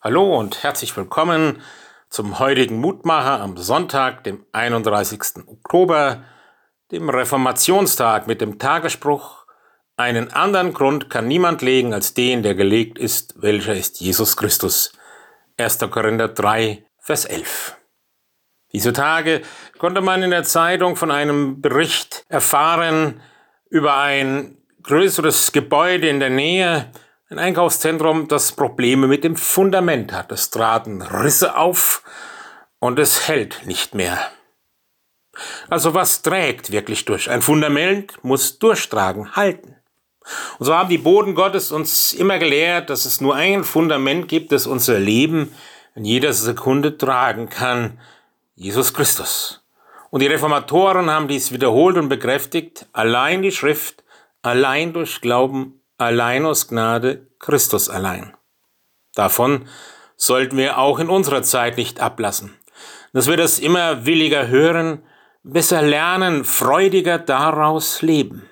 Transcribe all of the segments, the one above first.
Hallo und herzlich willkommen zum heutigen Mutmacher am Sonntag, dem 31. Oktober, dem Reformationstag mit dem Tagesspruch Einen anderen Grund kann niemand legen als den, der gelegt ist, welcher ist Jesus Christus. 1. Korinther 3, Vers 11. Diese Tage konnte man in der Zeitung von einem Bericht erfahren über ein größeres Gebäude in der Nähe, ein Einkaufszentrum, das Probleme mit dem Fundament hat. Es traten Risse auf und es hält nicht mehr. Also was trägt wirklich durch? Ein Fundament muss durchtragen, halten. Und so haben die Boden Gottes uns immer gelehrt, dass es nur ein Fundament gibt, das unser Leben in jeder Sekunde tragen kann. Jesus Christus. Und die Reformatoren haben dies wiederholt und bekräftigt. Allein die Schrift, allein durch Glauben allein aus Gnade, Christus allein. Davon sollten wir auch in unserer Zeit nicht ablassen, dass wir das immer williger hören, besser lernen, freudiger daraus leben.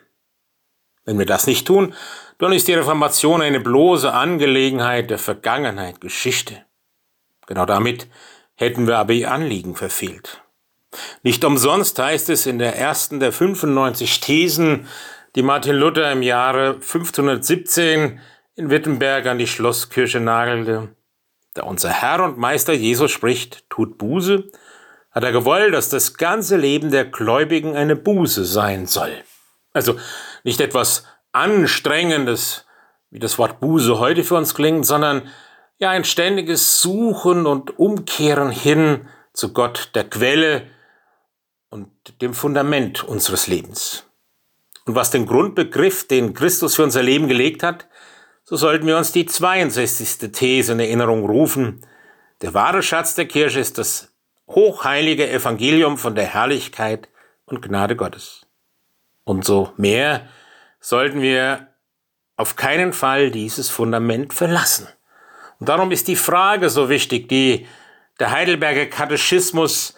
Wenn wir das nicht tun, dann ist die Reformation eine bloße Angelegenheit der Vergangenheit, Geschichte. Genau damit hätten wir aber ihr Anliegen verfehlt. Nicht umsonst heißt es in der ersten der 95 Thesen die Martin Luther im Jahre 1517 in Wittenberg an die Schlosskirche nagelte. Da unser Herr und Meister Jesus spricht, tut Buße, hat er gewollt, dass das ganze Leben der Gläubigen eine Buße sein soll. Also nicht etwas Anstrengendes, wie das Wort Buße heute für uns klingt, sondern ja ein ständiges Suchen und Umkehren hin zu Gott, der Quelle und dem Fundament unseres Lebens. Und was den Grundbegriff, den Christus für unser Leben gelegt hat, so sollten wir uns die 62. These in Erinnerung rufen. Der wahre Schatz der Kirche ist das hochheilige Evangelium von der Herrlichkeit und Gnade Gottes. Und so mehr sollten wir auf keinen Fall dieses Fundament verlassen. Und darum ist die Frage so wichtig, die der Heidelberger Katechismus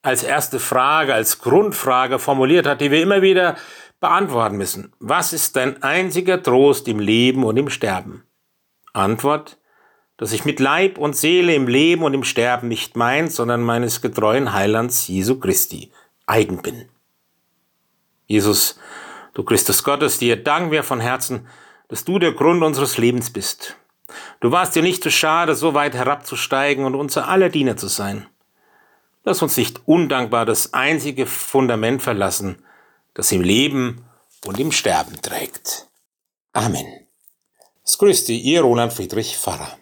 als erste Frage, als Grundfrage formuliert hat, die wir immer wieder beantworten müssen. Was ist dein einziger Trost im Leben und im Sterben? Antwort, dass ich mit Leib und Seele im Leben und im Sterben nicht meins, sondern meines getreuen Heilands Jesu Christi eigen bin. Jesus, du Christus Gottes, dir danken wir von Herzen, dass du der Grund unseres Lebens bist. Du warst dir nicht zu schade, so weit herabzusteigen und unser aller Diener zu sein. Lass uns nicht undankbar das einzige Fundament verlassen, das im Leben und im Sterben trägt. Amen. Es grüßt Ihr Roland Friedrich Pfarrer.